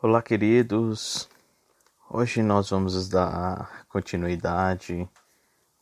Olá, queridos. Hoje nós vamos dar continuidade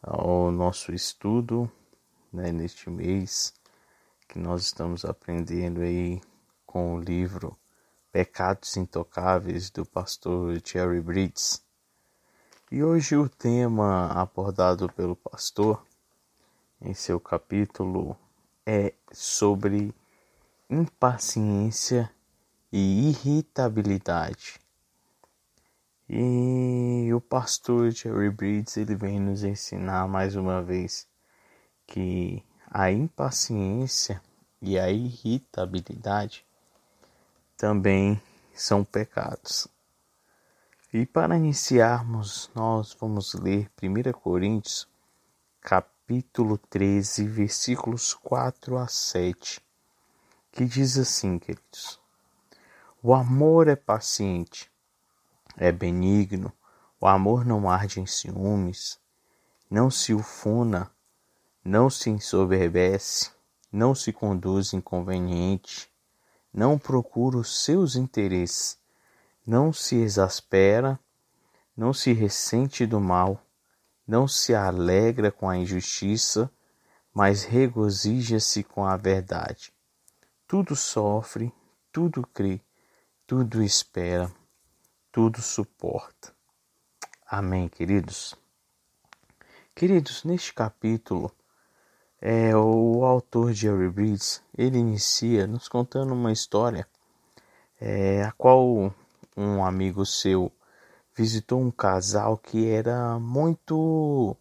ao nosso estudo né, neste mês que nós estamos aprendendo aí com o livro Pecados Intocáveis do pastor Jerry Bridges. E hoje o tema abordado pelo pastor em seu capítulo é sobre impaciência e irritabilidade. E o pastor Jerry Bridges ele vem nos ensinar mais uma vez que a impaciência e a irritabilidade também são pecados. E para iniciarmos, nós vamos ler 1 Coríntios, capítulo 13, versículos 4 a 7, que diz assim, queridos: o amor é paciente, é benigno, o amor não arde em ciúmes, não se ufuna, não se ensoberbece, não se conduz inconveniente, não procura os seus interesses, não se exaspera, não se ressente do mal, não se alegra com a injustiça, mas regozija-se com a verdade. Tudo sofre, tudo crê, tudo espera, tudo suporta. Amém, queridos. Queridos, neste capítulo, é, o autor Jerry Bridges, ele inicia nos contando uma história é, a qual um amigo seu visitou um casal que era muito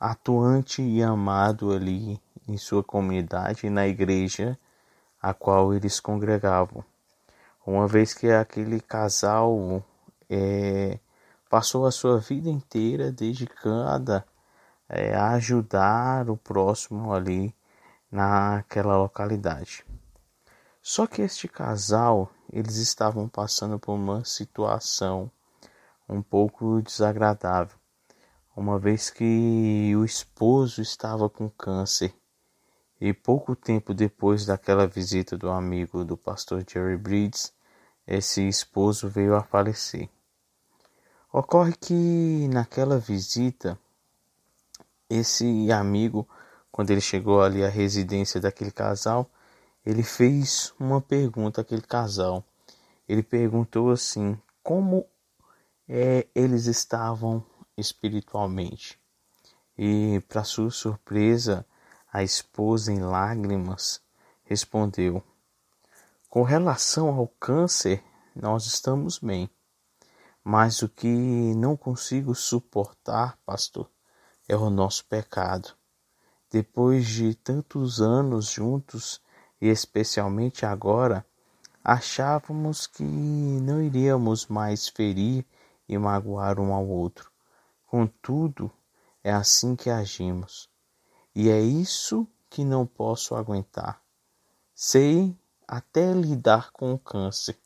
atuante e amado ali em sua comunidade, na igreja a qual eles congregavam uma vez que aquele casal é, passou a sua vida inteira dedicada é, a ajudar o próximo ali naquela localidade. Só que este casal, eles estavam passando por uma situação um pouco desagradável, uma vez que o esposo estava com câncer e pouco tempo depois daquela visita do amigo do pastor Jerry Bridges, esse esposo veio a falecer. Ocorre que naquela visita, esse amigo, quando ele chegou ali à residência daquele casal, ele fez uma pergunta àquele casal. Ele perguntou assim: como é, eles estavam espiritualmente? E, para sua surpresa, a esposa, em lágrimas, respondeu: Com relação ao câncer, nós estamos bem. Mas o que não consigo suportar, pastor, é o nosso pecado. Depois de tantos anos juntos, e especialmente agora, achávamos que não iríamos mais ferir e magoar um ao outro. Contudo, é assim que agimos. E é isso que não posso aguentar. Sei até lidar com o câncer,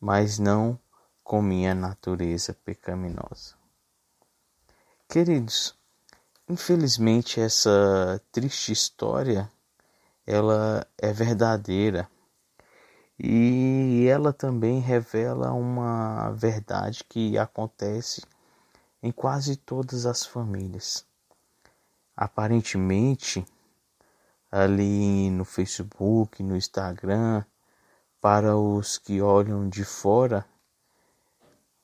mas não com minha natureza pecaminosa. Queridos, infelizmente essa triste história ela é verdadeira e ela também revela uma verdade que acontece em quase todas as famílias aparentemente ali no Facebook, no Instagram, para os que olham de fora,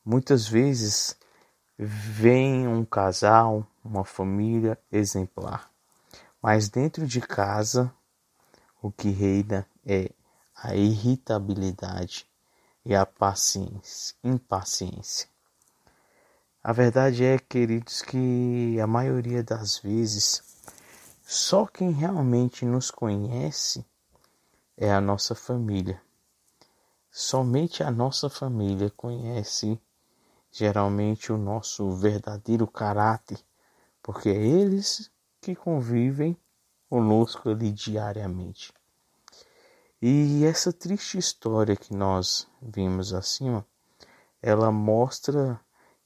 muitas vezes vem um casal, uma família exemplar. Mas dentro de casa, o que reina é a irritabilidade e a paciência, impaciência. A verdade é, queridos, que a maioria das vezes só quem realmente nos conhece é a nossa família. Somente a nossa família conhece geralmente o nosso verdadeiro caráter, porque é eles que convivem conosco ali diariamente. E essa triste história que nós vimos acima, ela mostra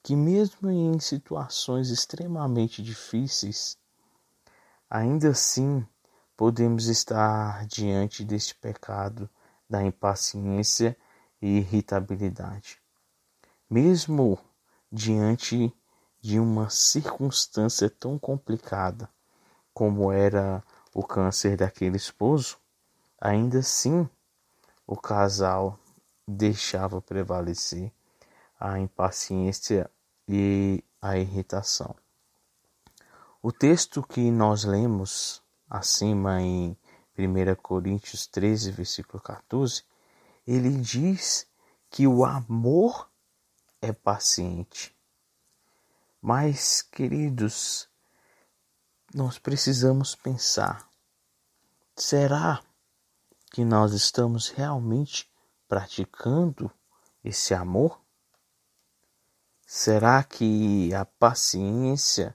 que, mesmo em situações extremamente difíceis, ainda assim podemos estar diante deste pecado da impaciência e irritabilidade. mesmo diante de uma circunstância tão complicada como era o câncer daquele esposo, ainda assim o casal deixava prevalecer a impaciência e a irritação. O texto que nós lemos acima em 1 Coríntios 13, versículo 14, ele diz que o amor é paciente. Mas, queridos, nós precisamos pensar: será que nós estamos realmente praticando esse amor? Será que a paciência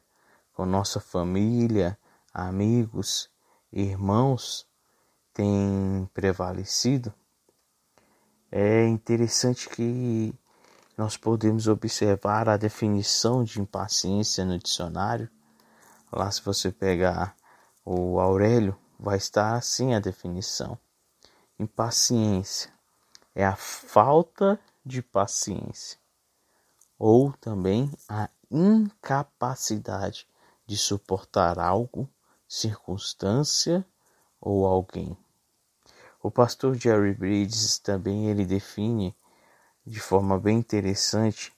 com nossa família, amigos, irmãos tem prevalecido? É interessante que nós podemos observar a definição de impaciência no dicionário. Lá, se você pegar o Aurélio, vai estar assim a definição: impaciência é a falta de paciência, ou também a incapacidade de suportar algo, circunstância ou alguém. O pastor Jerry Bridges também ele define de forma bem interessante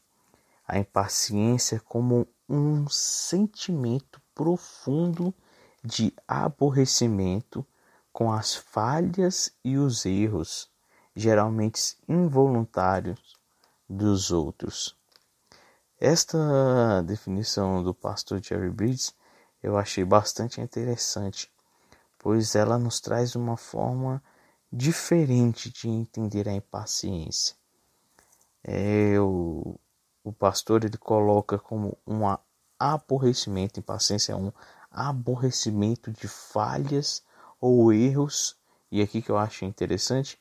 a impaciência como um sentimento profundo de aborrecimento com as falhas e os erros, geralmente involuntários, dos outros. Esta definição do pastor Jerry Bridges eu achei bastante interessante, pois ela nos traz uma forma diferente de entender a impaciência. É, o, o pastor ele coloca como um aborrecimento, impaciência é um aborrecimento de falhas ou erros, e aqui que eu acho interessante,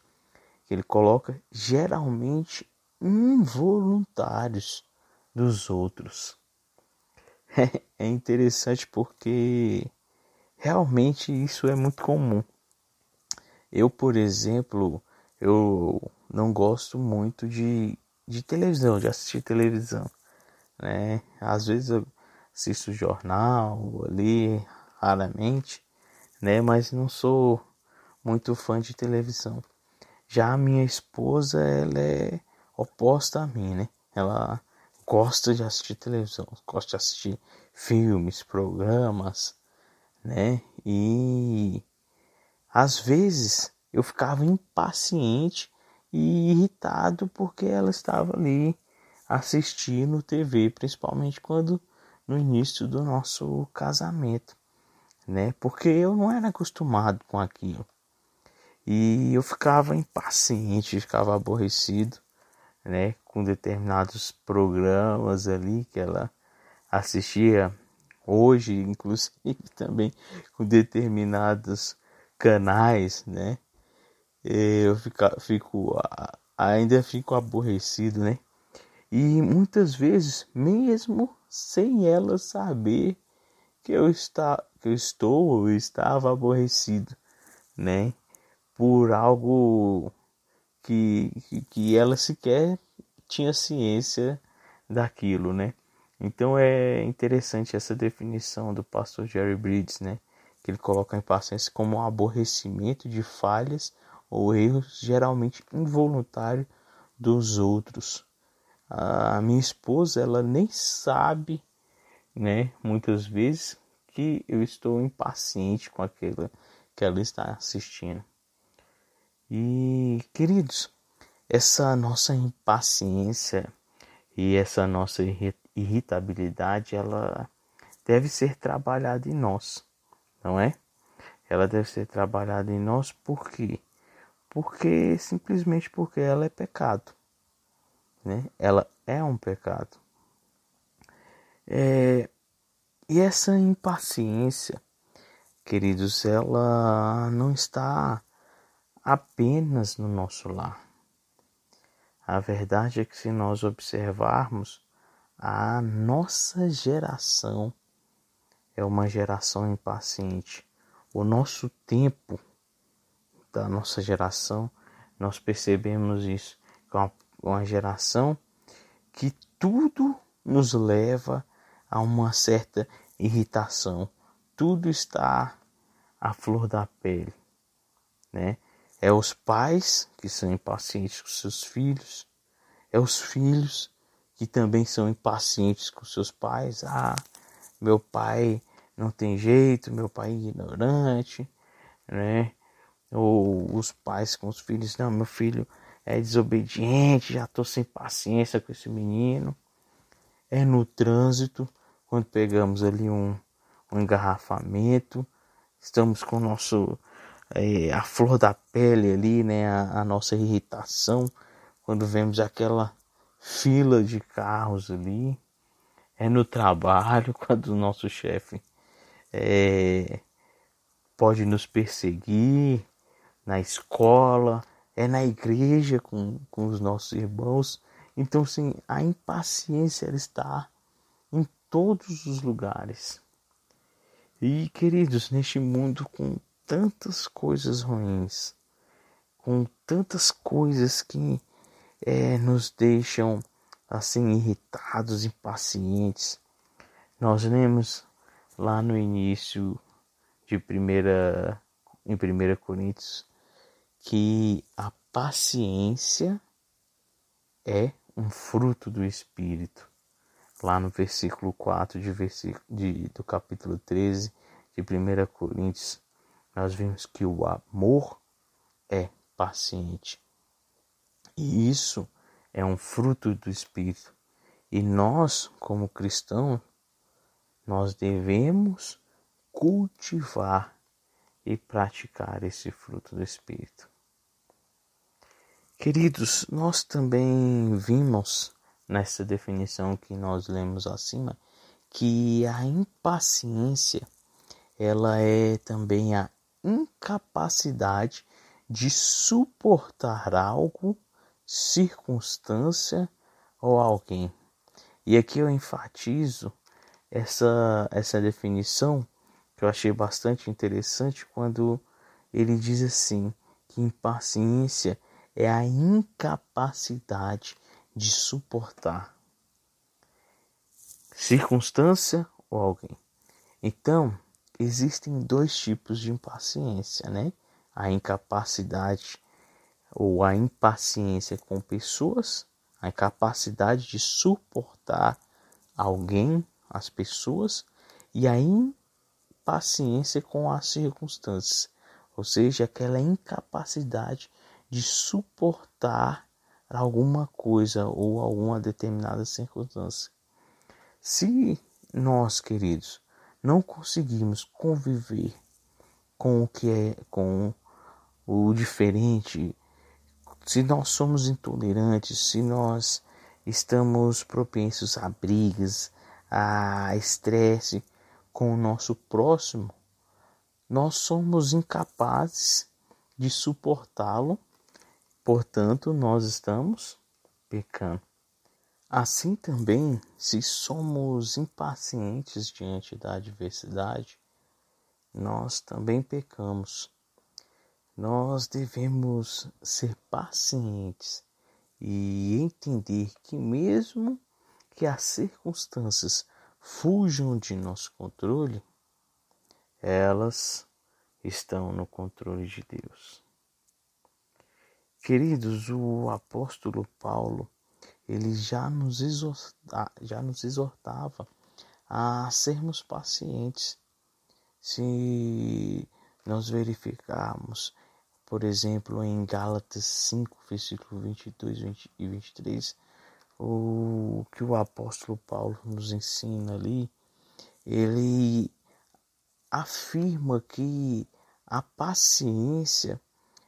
que ele coloca geralmente involuntários dos outros. É interessante porque realmente isso é muito comum. Eu, por exemplo, eu não gosto muito de de televisão, de assistir televisão, né? Às vezes eu assisto jornal ali, raramente, né? Mas não sou muito fã de televisão. Já a minha esposa, ela é oposta a mim, né? Ela gosta de assistir televisão, gosta de assistir filmes, programas, né? E às vezes eu ficava impaciente e irritado porque ela estava ali assistindo TV, principalmente quando no início do nosso casamento, né? Porque eu não era acostumado com aquilo. E eu ficava impaciente, ficava aborrecido, né, com determinados programas ali que ela assistia hoje, inclusive também com determinados canais, né? eu fico, fico ainda fico aborrecido, né? E muitas vezes, mesmo sem ela saber que eu, está, que eu estou ou estava aborrecido, né? Por algo que, que, ela sequer tinha ciência daquilo, né? Então é interessante essa definição do pastor Jerry Bridges, né? Que ele coloca a impaciência como um aborrecimento de falhas ou erros geralmente involuntários dos outros. A minha esposa, ela nem sabe, né, muitas vezes que eu estou impaciente com aquilo que ela está assistindo. E, queridos, essa nossa impaciência e essa nossa irritabilidade, ela deve ser trabalhada em nós, não é? Ela deve ser trabalhada em nós porque porque simplesmente porque ela é pecado, né? Ela é um pecado. É, e essa impaciência, queridos, ela não está apenas no nosso lar. A verdade é que se nós observarmos, a nossa geração é uma geração impaciente. O nosso tempo da nossa geração, nós percebemos isso. Com uma geração que tudo nos leva a uma certa irritação. Tudo está à flor da pele, né? É os pais que são impacientes com seus filhos, é os filhos que também são impacientes com seus pais. Ah, meu pai não tem jeito, meu pai é ignorante, né? Ou os pais com os filhos, não, meu filho é desobediente, já tô sem paciência com esse menino. É no trânsito, quando pegamos ali um, um engarrafamento, estamos com o nosso é, a flor da pele ali, né? A, a, nossa irritação quando vemos aquela fila de carros ali. É no trabalho, quando o nosso chefe é, pode nos perseguir, na escola, é na igreja com, com os nossos irmãos. Então, sim, a impaciência ela está em todos os lugares. E, queridos, neste mundo com tantas coisas ruins, com tantas coisas que é, nos deixam assim irritados, impacientes. Nós lemos lá no início de primeira em 1 Coríntios que a paciência é um fruto do espírito. Lá no versículo 4 de, versículo, de, do capítulo 13 de 1 Coríntios, nós vimos que o amor é paciente. E isso é um fruto do Espírito. E nós, como cristãos, nós devemos cultivar e praticar esse fruto do Espírito. Queridos, nós também vimos nessa definição que nós lemos acima que a impaciência ela é também a incapacidade de suportar algo, circunstância ou alguém. E aqui eu enfatizo essa, essa definição que eu achei bastante interessante quando ele diz assim que impaciência é a incapacidade de suportar circunstância ou alguém. Então, existem dois tipos de impaciência, né? A incapacidade ou a impaciência com pessoas, a incapacidade de suportar alguém, as pessoas, e a impaciência com as circunstâncias, ou seja, aquela incapacidade de suportar alguma coisa ou alguma determinada circunstância. Se nós, queridos, não conseguimos conviver com o que é com o diferente, se nós somos intolerantes, se nós estamos propensos a brigas, a estresse com o nosso próximo, nós somos incapazes de suportá-lo, portanto, nós estamos pecando. Assim também, se somos impacientes diante da adversidade, nós também pecamos. Nós devemos ser pacientes e entender que, mesmo que as circunstâncias fujam de nosso controle, elas estão no controle de Deus. Queridos, o apóstolo Paulo ele já nos, exorta, já nos exortava a sermos pacientes. Se nós verificarmos, por exemplo, em Gálatas 5, versículo 22 20 e 23, o que o apóstolo Paulo nos ensina ali, ele afirma que a paciência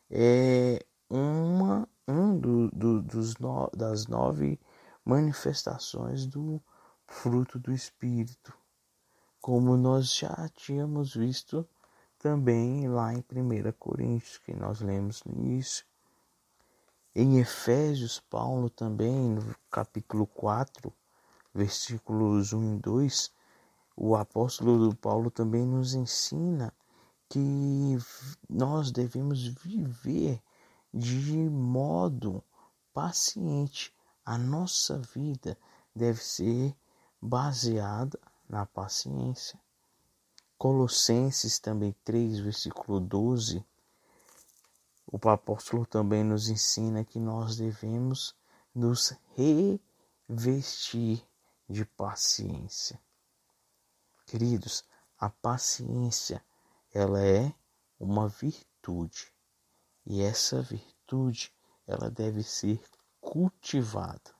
é uma um do, do, dos no, das nove manifestações do fruto do Espírito, como nós já tínhamos visto também lá em 1 Coríntios, que nós lemos no início. Em Efésios, Paulo também, no capítulo 4, versículos 1 e 2, o apóstolo Paulo também nos ensina que nós devemos viver de modo paciente a nossa vida deve ser baseada na paciência. Colossenses também 3, versículo 12, o apóstolo também nos ensina que nós devemos nos revestir de paciência. Queridos, a paciência, ela é uma virtude. E essa virtude, ela deve ser cultivada.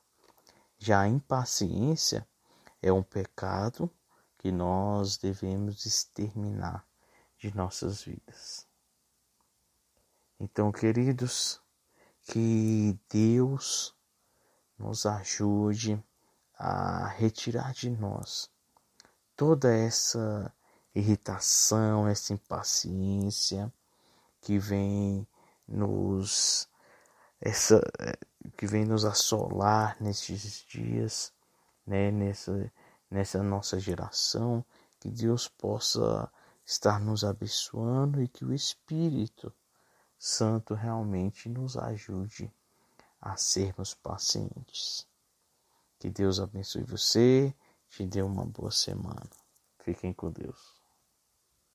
Já a impaciência é um pecado que nós devemos exterminar de nossas vidas. Então, queridos, que Deus nos ajude a retirar de nós toda essa irritação, essa impaciência que vem nos essa que vem nos assolar nesses dias, né, nessa nessa nossa geração, que Deus possa estar nos abençoando e que o Espírito Santo realmente nos ajude a sermos pacientes. Que Deus abençoe você, te dê uma boa semana. Fiquem com Deus.